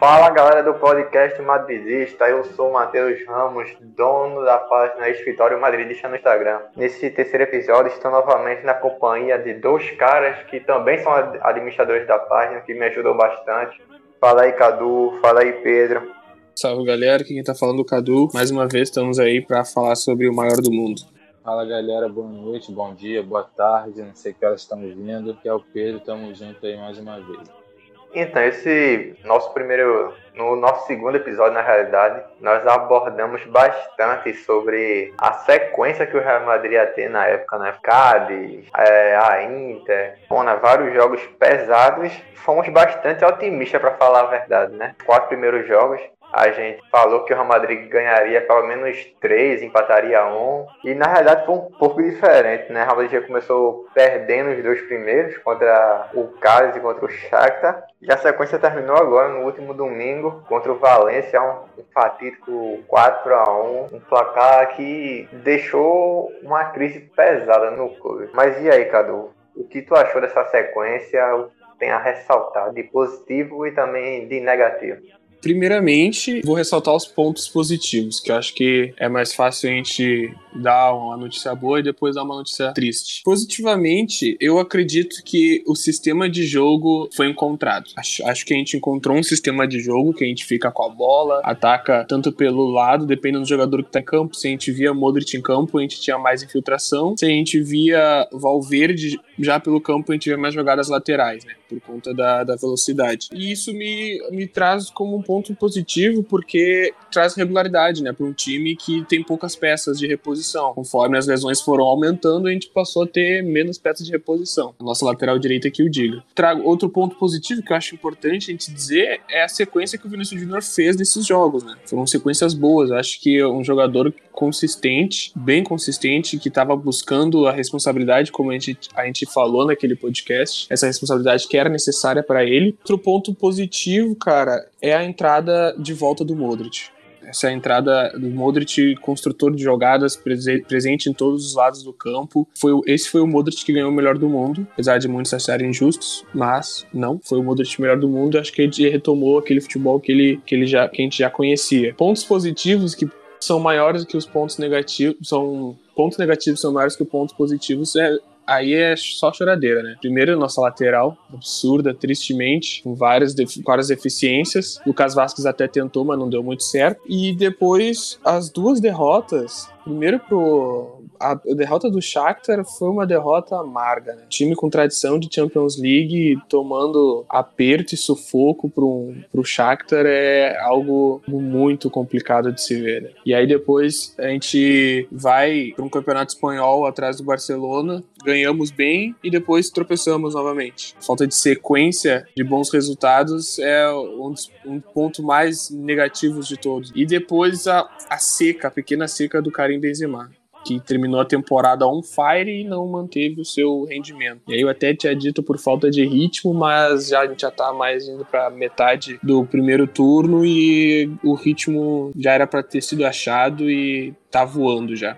Fala galera do podcast Madridista, eu sou o Matheus Ramos, dono da página Escritório Madridista no Instagram. Nesse terceiro episódio, estou novamente na companhia de dois caras que também são administradores da página, que me ajudam bastante. Fala aí, Cadu, fala aí, Pedro. Salve galera, aqui quem tá falando é o Cadu. Mais uma vez estamos aí para falar sobre o maior do mundo. Fala galera, boa noite, bom dia, boa tarde, não sei que horas estão vindo. Aqui é o Pedro, tamo junto aí mais uma vez. Então, esse nosso primeiro, no nosso segundo episódio, na realidade, nós abordamos bastante sobre a sequência que o Real Madrid ia ter na época, né? Cádiz, é, a Inter, Mona, vários jogos pesados. Fomos bastante otimistas, para falar a verdade, né? Quatro primeiros jogos, a gente falou que o Real Madrid ganharia pelo menos três, empataria um. E na realidade foi um pouco diferente, né? O Real Madrid já começou perdendo os dois primeiros contra o Cádiz e contra o Shakhtar. E a sequência terminou agora no último domingo contra o Valência, um, fatídico 4 a 1 um placar que deixou uma crise pesada no clube. Mas e aí, Cadu? O que tu achou dessa sequência? Tem a ressaltar de positivo e também de negativo. Primeiramente, vou ressaltar os pontos positivos, que eu acho que é mais fácil a gente dar uma notícia boa e depois dar uma notícia triste. Positivamente, eu acredito que o sistema de jogo foi encontrado. Acho, acho que a gente encontrou um sistema de jogo que a gente fica com a bola, ataca tanto pelo lado, dependendo do jogador que tá em campo. Se a gente via Modric em campo, a gente tinha mais infiltração. Se a gente via Valverde já pelo campo, a gente via mais jogadas laterais, né? Por conta da, da velocidade. E isso me, me traz como um ponto positivo, porque traz regularidade, né? Para um time que tem poucas peças de reposição reposição. Conforme as lesões foram aumentando, a gente passou a ter menos peças de reposição. Nossa lateral direita que o diga. Trago outro ponto positivo que eu acho importante a gente dizer é a sequência que o Vinícius Júnior fez nesses jogos, né? Foram sequências boas. Eu acho que um jogador consistente, bem consistente, que estava buscando a responsabilidade, como a gente, a gente falou naquele podcast, essa responsabilidade que era necessária para ele. Outro ponto positivo, cara, é a entrada de volta do Modric essa entrada do Modric, construtor de jogadas, presente em todos os lados do campo. Foi, esse foi o Modric que ganhou o melhor do mundo, apesar de muitos acharem injustos, mas não, foi o Modric melhor do mundo. Acho que ele retomou aquele futebol que, ele, que, ele já, que a gente já conhecia. Pontos positivos que são maiores que os pontos negativos, são pontos negativos são maiores que os pontos positivos é aí é só choradeira, né? Primeiro, nossa lateral, absurda, tristemente, com várias, várias deficiências. Lucas Vasquez até tentou, mas não deu muito certo. E depois, as duas derrotas, primeiro pro a derrota do Shakhtar foi uma derrota amarga. Né? Time com tradição de Champions League tomando aperto e sufoco pro, pro Shakhtar é algo muito complicado de se ver. Né? E aí depois a gente vai para um campeonato espanhol atrás do Barcelona, ganhamos bem e depois tropeçamos novamente. falta de sequência de bons resultados é um, dos, um ponto mais negativos de todos. E depois a, a seca, a pequena seca do Karim Benzema que terminou a temporada on fire e não manteve o seu rendimento. E aí eu até tinha dito por falta de ritmo, mas já, a gente já tá mais indo para metade do primeiro turno e o ritmo já era para ter sido achado e tá voando já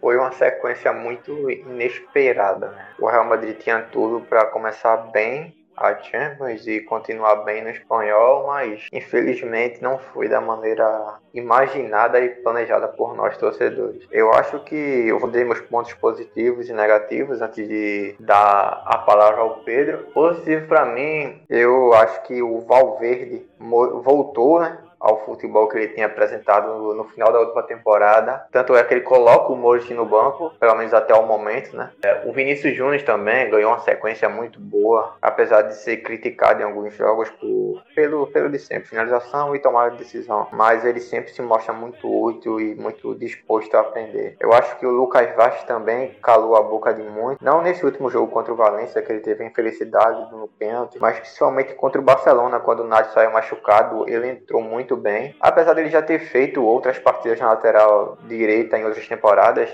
foi uma sequência muito inesperada. Né? O Real Madrid tinha tudo para começar bem a Champions e continuar bem no espanhol, mas infelizmente não foi da maneira imaginada e planejada por nós torcedores. Eu acho que eu vou dar meus pontos positivos e negativos antes de dar a palavra ao Pedro. Positivo para mim, eu acho que o Valverde voltou, né? Ao futebol que ele tinha apresentado no, no, final da última temporada. Tanto é que ele coloca o Modric no banco, pelo menos até o momento, né? É, o Vinícius Júnior também ganhou uma sequência muito boa, apesar de ser criticado em alguns jogos por, pelo, pelo de sempre, finalização e tomada de decisão. Mas ele sempre se mostra muito útil e muito disposto a aprender. Eu acho que o Lucas Vaz também calou a boca de muito, não nesse último jogo contra o Valência, que ele teve infelicidade no pênalti, mas principalmente contra o Barcelona, quando o Nath saiu machucado, ele entrou muito muito bem. Apesar dele já ter feito outras partidas na lateral direita em outras temporadas,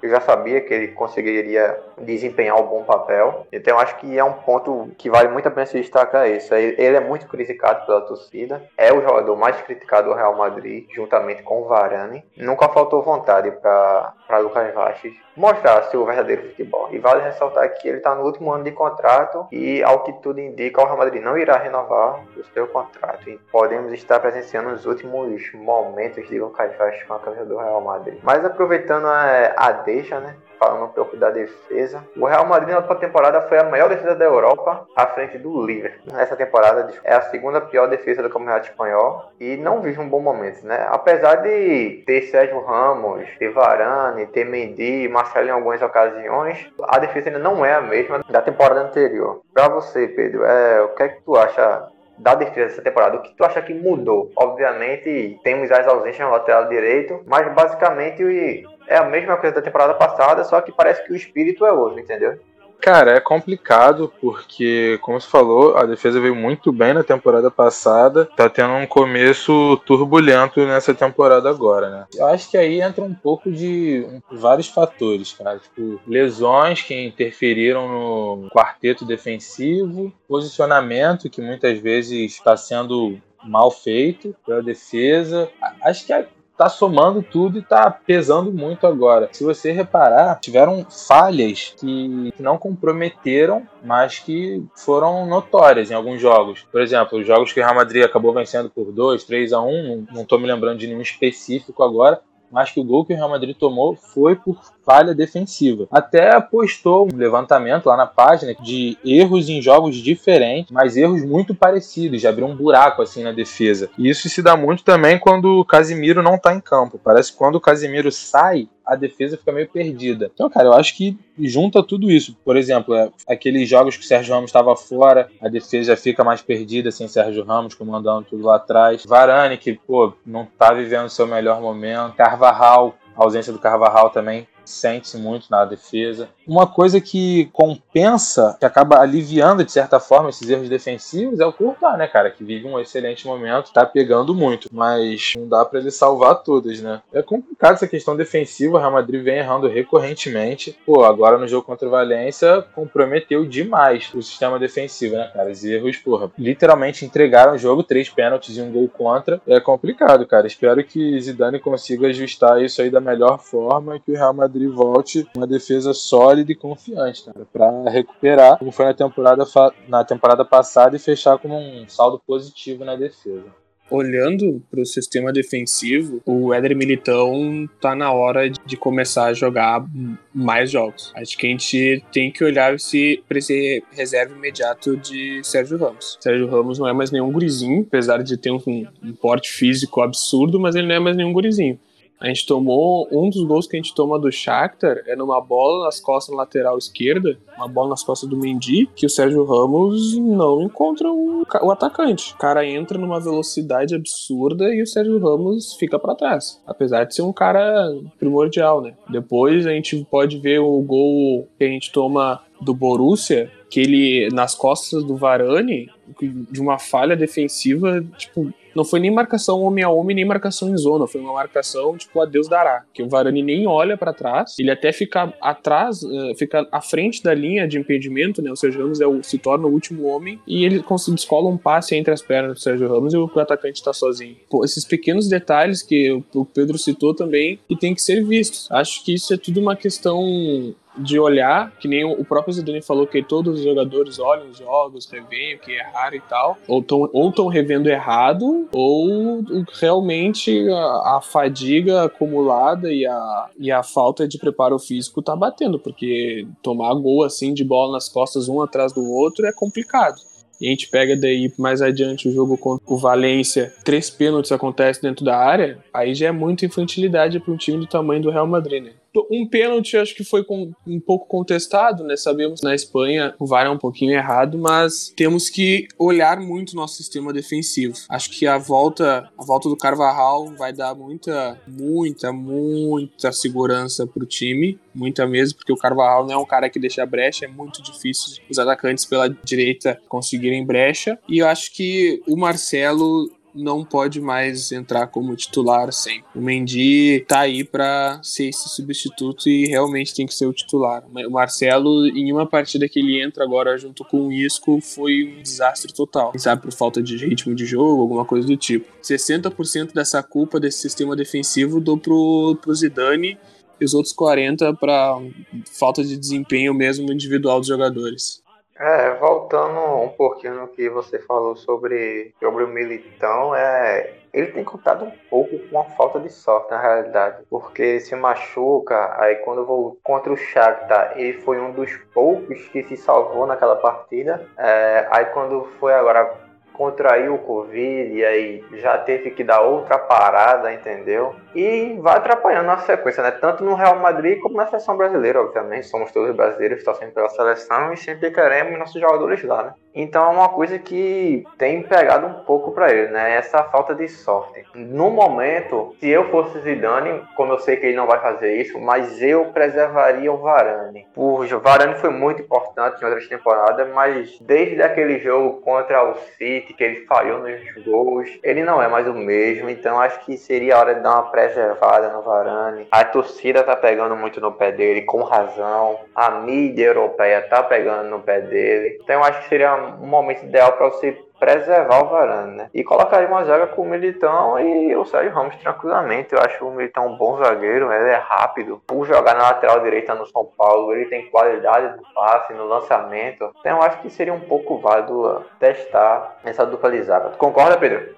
eu já sabia que ele conseguiria desempenhar um bom papel. Então acho que é um ponto que vale muito a pena se destacar isso. Ele é muito criticado pela torcida, é o jogador mais criticado do Real Madrid, juntamente com o Varane. Nunca faltou vontade para Lucas Vázquez mostrar seu verdadeiro futebol. E vale ressaltar que ele está no último ano de contrato e, ao que tudo indica, o Real Madrid não irá renovar o seu contrato. E podemos estar presenciando os últimos momentos de Lucas Vázquez com a camisa do Real Madrid. Mas aproveitando a, a deixa, né? Falando um pouco da defesa. O Real Madrid na última temporada foi a maior defesa da Europa, à frente do Liverpool. Nessa temporada é a segunda pior defesa do Campeonato Espanhol e não vive um bom momento, né? Apesar de ter Sérgio Ramos, ter Varane, ter Mendy, Marcelo em algumas ocasiões, a defesa ainda não é a mesma da temporada anterior. Para você, Pedro, é, o que é que tu acha da defesa dessa temporada, o que tu acha que mudou? Obviamente, temos as ausências no lateral direito, mas basicamente é a mesma coisa da temporada passada, só que parece que o espírito é outro, entendeu? Cara, é complicado porque, como você falou, a defesa veio muito bem na temporada passada, tá tendo um começo turbulento nessa temporada agora, né? Eu acho que aí entra um pouco de vários fatores, cara. Tipo, lesões que interferiram no quarteto defensivo, posicionamento que muitas vezes está sendo mal feito pela defesa. Acho que tá somando tudo e tá pesando muito agora. Se você reparar, tiveram falhas que não comprometeram, mas que foram notórias em alguns jogos. Por exemplo, os jogos que o Real Madrid acabou vencendo por 2, 3 a 1, não, tô me lembrando de nenhum específico agora, mas que o gol que o Real Madrid tomou foi por falha defensiva. Até postou um levantamento lá na página de erros em jogos diferentes, mas erros muito parecidos, de abrir um buraco assim na defesa. E isso se dá muito também quando o Casimiro não tá em campo. Parece que quando o Casimiro sai, a defesa fica meio perdida. Então, cara, eu acho que junta tudo isso. Por exemplo, é, aqueles jogos que o Sérgio Ramos estava fora, a defesa fica mais perdida sem Sérgio Ramos comandando tudo lá atrás. Varane, que, pô, não tá vivendo o seu melhor momento. Carvajal, a ausência do Carvajal também sente-se muito na defesa. Uma coisa que compensa, que acaba aliviando de certa forma esses erros defensivos é o Courtois, né, cara, que vive um excelente momento, tá pegando muito, mas não dá para ele salvar todas, né? É complicado essa questão defensiva, o Real Madrid vem errando recorrentemente. Pô, agora no jogo contra o Valência comprometeu demais o sistema defensivo, né, cara? Os erros, porra, literalmente entregaram o jogo, três pênaltis e um gol contra. É complicado, cara. Espero que Zidane consiga ajustar isso aí da melhor forma e que o Real Madrid Madrid volte uma defesa sólida e confiante, cara, para recuperar, como foi na temporada, na temporada passada e fechar com um saldo positivo na defesa olhando para o sistema defensivo, o Éder Militão tá na hora de começar a jogar mais jogos. Acho que a gente tem que olhar para esse reserva imediato de Sérgio Ramos. Sérgio Ramos não é mais nenhum gurizinho, apesar de ter um, um porte físico absurdo, mas ele não é mais nenhum gurizinho. A gente tomou um dos gols que a gente toma do Shakhtar é numa bola nas costas na lateral esquerda, uma bola nas costas do Mendy, que o Sérgio Ramos não encontra o, o atacante. O cara entra numa velocidade absurda e o Sérgio Ramos fica para trás, apesar de ser um cara primordial, né? Depois a gente pode ver o gol que a gente toma do Borussia, que ele nas costas do Varane, de uma falha defensiva, tipo, não foi nem marcação homem a homem, nem marcação em zona, foi uma marcação tipo a Deus dará, que o Varane nem olha para trás, ele até fica atrás, eh, fica à frente da linha de impedimento, né? O Sérgio Ramos é o, se torna o último homem e ele descola um passe entre as pernas do Sérgio Ramos e o atacante está sozinho. Pô, esses pequenos detalhes que o Pedro citou também e tem que ser vistos. Acho que isso é tudo uma questão de olhar, que nem o próprio Zidane falou que todos os jogadores olham os jogos, revêem o que é erraram e tal, ou estão ou tão revendo errado, ou realmente a, a, fadiga acumulada e a, e a falta de preparo físico tá batendo, porque tomar gol assim de bola nas costas um atrás do outro é complicado. E a gente pega daí mais adiante o jogo contra o Valência, três pênaltis acontecem dentro da área, aí já é muita infantilidade para um time do tamanho do Real Madrid, né? Um pênalti acho que foi com, um pouco contestado, né? Sabemos na Espanha o VAR é um pouquinho errado, mas temos que olhar muito nosso sistema defensivo. Acho que a volta, a volta do Carvajal vai dar muita, muita, muita segurança pro time, muita mesmo, porque o Carvajal não é um cara que deixa brecha, é muito difícil os atacantes pela direita conseguirem brecha. E eu acho que o Marcelo não pode mais entrar como titular sempre. O Mendy tá aí para ser esse substituto e realmente tem que ser o titular. O Marcelo, em uma partida que ele entra agora junto com o Isco, foi um desastre total. Quem sabe por falta de ritmo de jogo, alguma coisa do tipo. 60% dessa culpa desse sistema defensivo dou pro, pro Zidane e os outros 40 para falta de desempenho mesmo individual dos jogadores. É, voltando um pouquinho no que você falou sobre, sobre o Militão, é, ele tem contado um pouco com a falta de sorte na realidade, porque se machuca, aí quando vou contra o Shakhtar, ele foi um dos poucos que se salvou naquela partida, é, aí quando foi agora contraiu o Covid e aí já teve que dar outra parada, entendeu? E vai atrapalhando a sequência, né? Tanto no Real Madrid como na seleção brasileira, obviamente. Somos todos brasileiros, torcendo pela seleção e sempre queremos nossos jogadores lá, né? Então é uma coisa que tem pegado um pouco para ele, né? Essa falta de sorte. No momento, se eu fosse Zidane, como eu sei que ele não vai fazer isso, mas eu preservaria o Varane. O Varane foi muito importante em outras temporadas, mas desde aquele jogo contra o City, que ele falhou nos gols, ele não é mais o mesmo. Então acho que seria a hora de dar uma preservada no Varane. A torcida tá pegando muito no pé dele, com razão. A mídia europeia tá pegando no pé dele. Então acho que seria um momento ideal para você preservar o Varane, né? E colocaria uma zaga com o Militão e o Sérgio Ramos tranquilamente. Eu acho o Militão um bom zagueiro, ele é rápido. Por jogar na lateral direita no São Paulo, ele tem qualidade no passe, no lançamento. Então eu acho que seria um pouco válido testar essa dupla de zaga. Tu concorda, Pedro?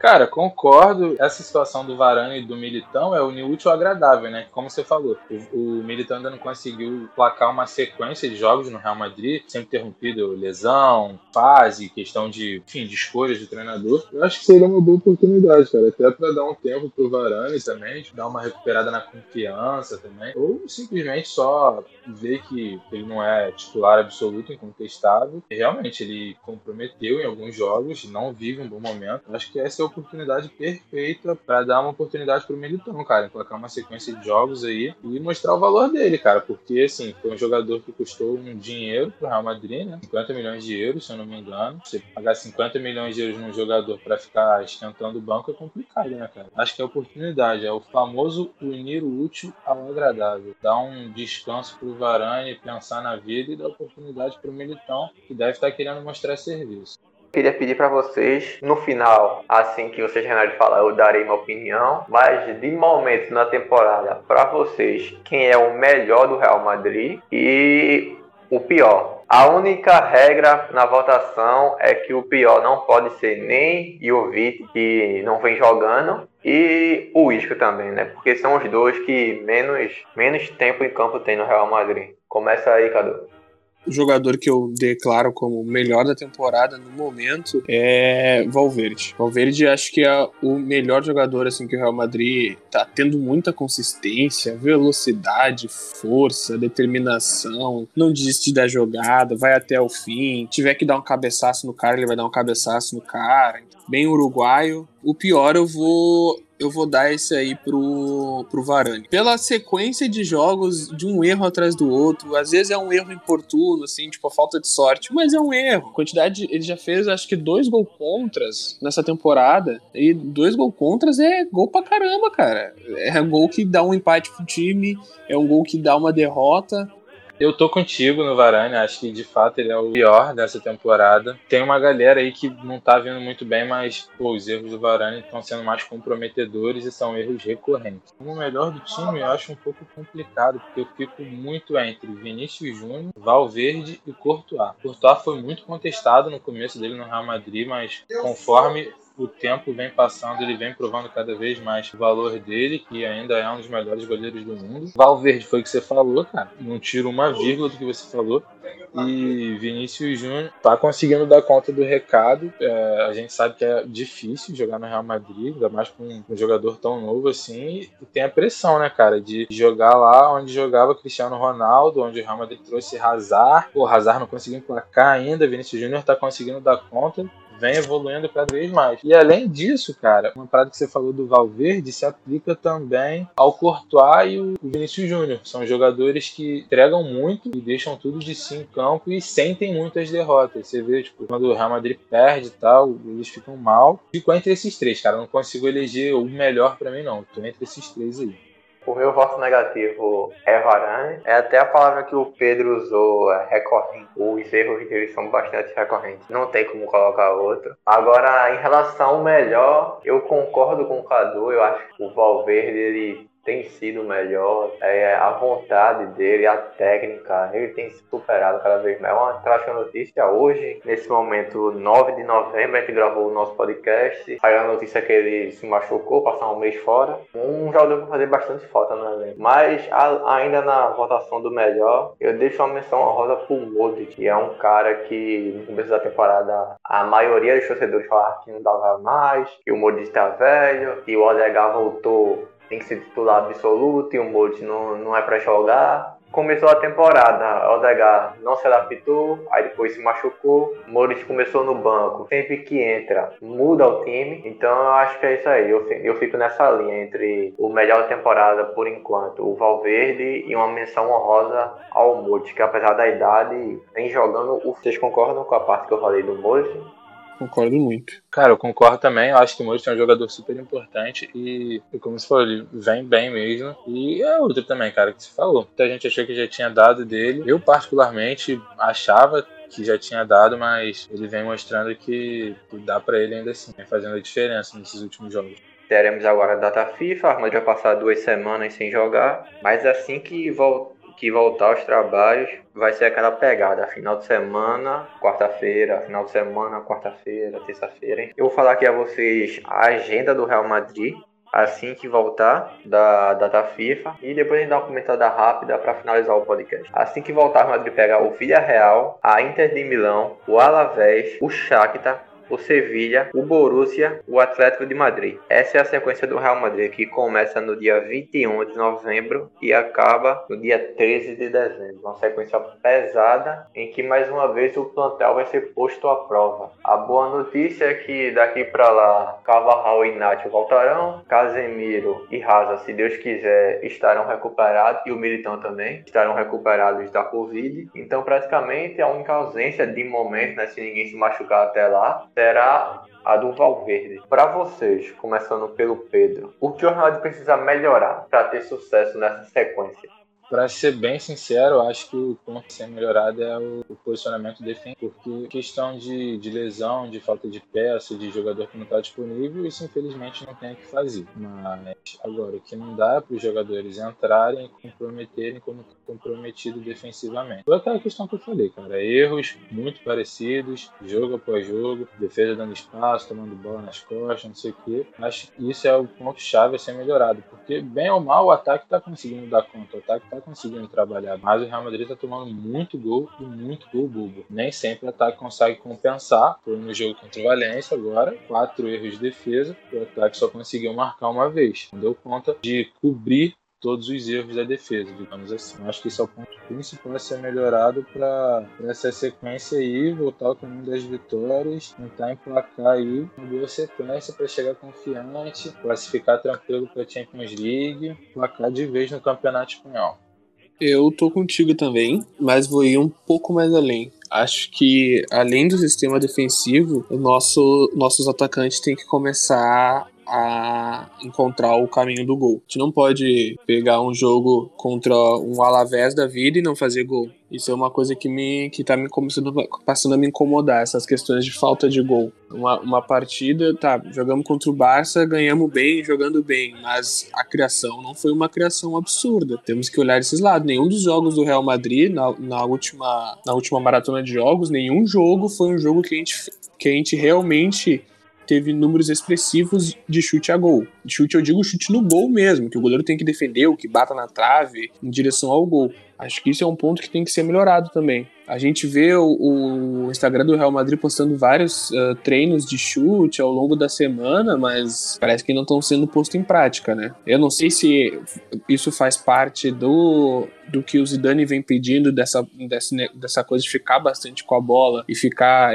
Cara, concordo. Essa situação do Varane e do Militão é unir útil ao agradável, né? Como você falou, o, o, Militão ainda não conseguiu placar uma sequência de jogos no Real Madrid, sempre interrompido lesão, fase, questão de, enfim, de escolhas do treinador. Eu acho que seria uma boa oportunidade, cara, até para dar um tempo pro Varane também, dar uma recuperada na confiança também, ou simplesmente só ver que ele não é titular absoluto, incontestável. Realmente ele comprometeu em alguns jogos, não vive um bom momento. Eu acho que essa é oportunidade perfeita para dar uma oportunidade pro Militão, cara, colocar uma sequência de jogos aí e mostrar o valor dele, cara, porque assim, foi um jogador que custou um dinheiro pro Real Madrid, né? 50 milhões de euros, se eu não me engano. Você pagar 50 milhões de euros num jogador para ficar esquentando o banco é complicado, né, cara? Acho que é oportunidade, é o famoso unir o útil ao agradável. Dar um descanso pro Varane pensar na vida e dar oportunidade pro Militão, que deve estar querendo mostrar serviço. Queria pedir para vocês, no final, assim que vocês de falar, eu darei minha opinião. Mas de momento na temporada, para vocês, quem é o melhor do Real Madrid e o pior? A única regra na votação é que o pior não pode ser nem Jovic, que não vem jogando, e o Isco também, né? Porque são os dois que menos, menos tempo em campo tem no Real Madrid. Começa aí, Cadu o jogador que eu declaro como o melhor da temporada no momento é Valverde. Valverde acho que é o melhor jogador assim que o Real Madrid tá tendo muita consistência, velocidade, força, determinação, não desiste da jogada, vai até o fim. Tiver que dar um cabeçaço no cara, ele vai dar um cabeçaço no cara. Bem uruguaio. O pior eu vou eu vou dar esse aí pro, pro Varane. Pela sequência de jogos, de um erro atrás do outro, às vezes é um erro importuno, assim, tipo a falta de sorte, mas é um erro. Quantidade, ele já fez acho que dois gol contras nessa temporada, e dois gol contras é gol pra caramba, cara. É gol que dá um empate pro time, é um gol que dá uma derrota. Eu tô contigo no Varane, acho que de fato ele é o pior dessa temporada. Tem uma galera aí que não tá vindo muito bem, mas pô, os erros do Varane estão sendo mais comprometedores e são erros recorrentes. Como melhor do time, eu acho um pouco complicado, porque eu fico muito entre Vinícius Júnior, Valverde e Courtois. Courtois foi muito contestado no começo dele no Real Madrid, mas conforme o tempo vem passando, ele vem provando cada vez mais o valor dele, que ainda é um dos melhores goleiros do mundo. Valverde foi o que você falou, cara. Não tiro uma vírgula do que você falou. E Vinícius Júnior tá conseguindo dar conta do recado. É, a gente sabe que é difícil jogar no Real Madrid, ainda mais com um, jogador tão novo assim. E tem a pressão, né, cara, de jogar lá onde jogava Cristiano Ronaldo, onde o Real Madrid trouxe Hazard. O Hazard não conseguiu emplacar ainda. Vinícius Júnior tá conseguindo dar conta vem evoluindo cada vez mais. E além disso, cara, uma parada que você falou do Valverde se aplica também ao Courtois e o Vinícius Júnior. São jogadores que entregam muito e deixam tudo de si em campo e sentem muitas derrotas. Você vê, tipo, quando o Real Madrid perde e tal, eles ficam mal. Ficou entre esses três, cara. Não consigo eleger o melhor para mim, não. Tô entre esses três aí. O meu voto negativo é Varane. É até a palavra que o Pedro usou, é recorrente. Os erros dele são bastante recorrentes. Não tem como colocar outro. Agora, em relação ao melhor, eu concordo com o Cadu. Eu acho que o Valverde ele tem sido melhor, é, a vontade dele, a técnica, ele tem se superado cada vez mais. É uma trágica notícia hoje, nesse momento 9 de novembro, a gente gravou o nosso podcast, saiu a notícia que ele se machucou, passou um mês fora. Um jogador que fazer bastante falta no elenco. Mas a, ainda na votação do melhor, eu deixo uma menção honrosa pro Modric, que é um cara que no começo da temporada a maioria dos torcedores falaram que não dava mais, que o Modric tá velho, que o Odegaard voltou tem que ser titular absoluto e o Mold não, não é para jogar. Começou a temporada, Odegaard não se adaptou, aí depois se machucou. Moritz começou no banco, sempre que entra, muda o time. Então eu acho que é isso aí. Eu, eu fico nessa linha entre o melhor temporada por enquanto, o Valverde, e uma menção honrosa ao Moritz, que apesar da idade, vem jogando. Vocês concordam com a parte que eu falei do Moritz? Concordo muito. Cara, eu concordo também. Eu acho que o Modric é um jogador super importante e, como você falou, ele vem bem mesmo. E é outro também, cara, que você falou. Muita gente achou que já tinha dado dele. Eu, particularmente, achava que já tinha dado, mas ele vem mostrando que, dá para ele ainda assim, fazendo a diferença nesses últimos jogos. Teremos agora a data FIFA, mas já passar duas semanas sem jogar, mas assim que voltar que voltar aos trabalhos vai ser aquela pegada, final de semana, quarta-feira, final de semana, quarta-feira, terça-feira. Eu vou falar aqui a vocês a agenda do Real Madrid assim que voltar da data FIFA e depois a gente dá uma comentada rápida para finalizar o podcast. Assim que voltar, o Madrid pega o Villarreal, a Inter de Milão, o Alavés, o Shakhtar, o Sevilha, o Borussia, o Atlético de Madrid. Essa é a sequência do Real Madrid que começa no dia 21 de novembro e acaba no dia 13 de dezembro. Uma sequência pesada em que mais uma vez o plantel vai ser posto à prova. A boa notícia é que daqui para lá Cavarral e Nath voltarão, Casemiro e Raza, se Deus quiser, estarão recuperados e o Militão também estarão recuperados da Covid. Então praticamente a única ausência de momento, né, se ninguém se machucar até lá, será a do Valverde. Para vocês, começando pelo Pedro, o que o Ronaldo precisa melhorar para ter sucesso nessa sequência? Para ser bem sincero, eu acho que o ponto a ser melhorado é o, posicionamento defensivo, porque questão de, de, lesão, de falta de peça, de jogador que não está disponível, isso infelizmente não tem o que fazer. Mas agora, o que não dá para os jogadores entrarem e comprometerem como comprometido defensivamente. Foi aquela questão que eu falei, cara. Erros muito parecidos, jogo após jogo, defesa dando espaço, tomando bola nas costas, não sei o quê. Acho que isso é o ponto-chave a ser melhorado, porque bem ou mal o ataque está conseguindo dar conta, o ataque está conseguindo trabalhar, mas o Real Madrid está tomando muito gol e muito gol bobo. Nem sempre o ataque consegue compensar. Foi no jogo contra o Valência agora, quatro erros de defesa, o ataque só conseguiu marcar uma vez. Não deu conta de cobrir todos os erros da defesa, digamos assim. Acho que esse é o ponto principal a ser melhorado para essa sequência aí, voltar ao caminho das vitórias, tentar emplacar aí uma boa sequência para chegar confiante, classificar tranquilo para a Champions League, emplacar de vez no Campeonato Espanhol. Eu tô contigo também, mas vou ir um pouco mais além. Acho que, além do sistema defensivo, nosso, nossos atacantes têm que começar a encontrar o caminho do gol. A gente não pode pegar um jogo contra um Alavés da vida e não fazer gol. Isso é uma coisa que me que tá me começando passando a me incomodar, essas questões de falta de gol. Uma, uma partida, tá, jogamos contra o Barça, ganhamos bem, jogando bem, mas a criação não foi uma criação absurda. Temos que olhar esses lados. Nenhum dos jogos do Real Madrid na, na última na última maratona de jogos, nenhum jogo foi um jogo que a gente que a gente realmente teve números expressivos de chute a gol. De chute, eu digo chute no gol mesmo, que o goleiro tem que defender, o que bata na trave em direção ao gol. Acho que isso é um ponto que tem que ser melhorado também. A gente vê o, o Instagram do Real Madrid postando vários uh, treinos de chute ao longo da semana, mas parece que não estão sendo postos em prática, né? Eu não sei se isso faz parte do do que o Zidane vem pedindo dessa, dessa, dessa coisa de ficar bastante com a bola e ficar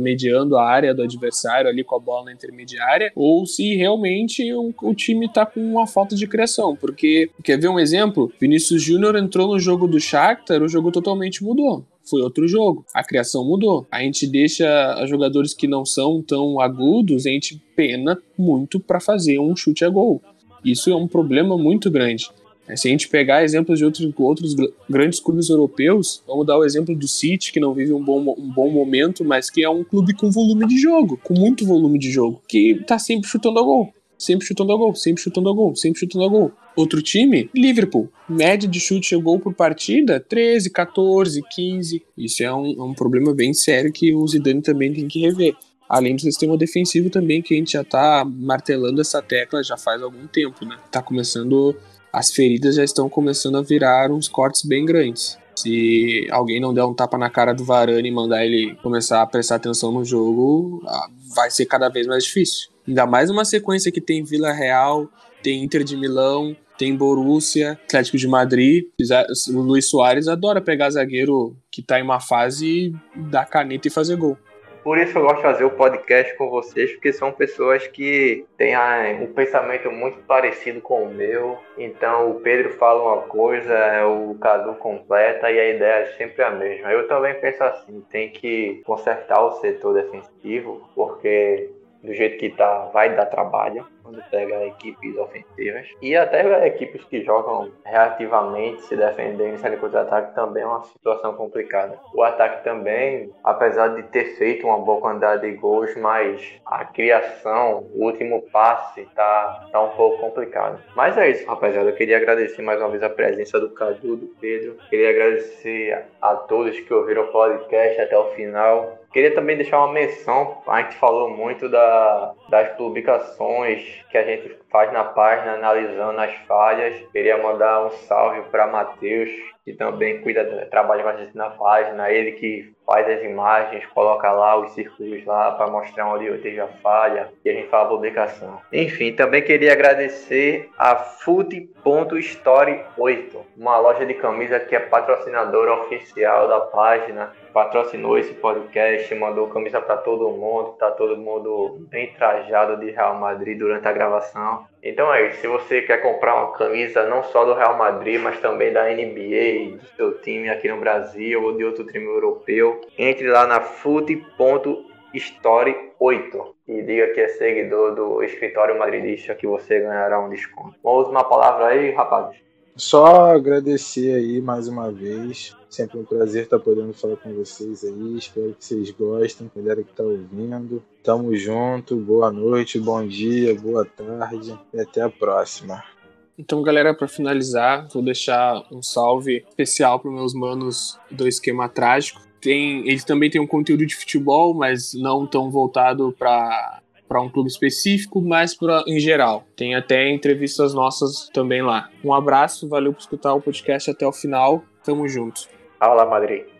mediando a área do adversário ali com a bola na intermediária, ou se realmente o, o time tá com uma falta de criação, porque quer ver um exemplo? Vinícius Júnior entrou no jogo do Shakhtar, o jogo totalmente mudou foi outro jogo. A criação mudou. A gente deixa jogadores que não são tão agudos, a gente pena muito para fazer um chute a gol. Isso é um problema muito grande. É, se a gente pegar exemplos de outros, outros grandes clubes europeus, vamos dar o exemplo do City, que não vive um bom, um bom momento, mas que é um clube com volume de jogo, com muito volume de jogo, que tá sempre chutando a gol. Sempre chutando a gol, sempre chutando a gol, sempre chutando a gol. Outro time, Liverpool. Média de chute a gol por partida, 13, 14, 15. Isso é um, é um problema bem sério que o Zidane também tem que rever além do sistema defensivo também, que a gente já tá martelando essa tecla já faz algum tempo, né? Tá começando as feridas já estão começando a virar uns cortes bem grandes. Se alguém não der um tapa na cara do Varane e mandar ele começar a prestar atenção no jogo, ah, vai ser cada vez mais difícil. Ainda mais uma sequência que tem Vila Real, tem Inter de Milão, tem Borussia, Atlético de Madrid. O Luiz Soares adora pegar zagueiro que tá em uma fase, dar caneta e fazer gol. Por isso eu gosto de fazer o podcast com vocês, porque são pessoas que têm um pensamento muito parecido com o meu. Então o Pedro fala uma coisa, o Cadu completa e a ideia é sempre a mesma. Eu também penso assim, tem que consertar o setor defensivo, porque do jeito que tá, vai dar trabalho quando pega equipes ofensivas. E até equipes que jogam reativamente, se defendendo, sair contra-ataque, também é uma situação complicada. O ataque também, apesar de ter feito uma boa quantidade de gols, mas a criação, o último passe, tá, tá um pouco complicado. Mas é isso, rapaziada. Eu queria agradecer mais uma vez a presença do Cadu, do Pedro. Queria agradecer a todos que ouviram o podcast até o final. Queria também deixar uma menção, a gente falou muito da, das publicações que a gente faz na página analisando as falhas. Queria mandar um salve para Matheus, que também cuida, trabalha a gente na página, ele que faz as imagens, coloca lá os círculos lá para mostrar onde eu esteja a falha e a gente faz a publicação. Enfim, também queria agradecer a Food.story 8, uma loja de camisa que é patrocinadora oficial da página patrocinou esse podcast, mandou camisa para todo mundo, tá todo mundo bem trajado de Real Madrid durante a gravação. Então é isso, se você quer comprar uma camisa não só do Real Madrid, mas também da NBA, do seu time aqui no Brasil ou de outro time europeu, entre lá na fute.story 8 e diga que é seguidor do escritório madridista que você ganhará um desconto. Uma última palavra aí, rapazes. Só agradecer aí mais uma vez. Sempre um prazer estar podendo falar com vocês aí. Espero que vocês gostem, galera que está ouvindo. Tamo junto, boa noite, bom dia, boa tarde e até a próxima. Então, galera, para finalizar, vou deixar um salve especial para meus manos do Esquema Trágico. Tem, eles também têm um conteúdo de futebol, mas não tão voltado para para um clube específico, mas para em geral. Tem até entrevistas nossas também lá. Um abraço, valeu por escutar o podcast até o final. Tamo junto. Fala, Madrid.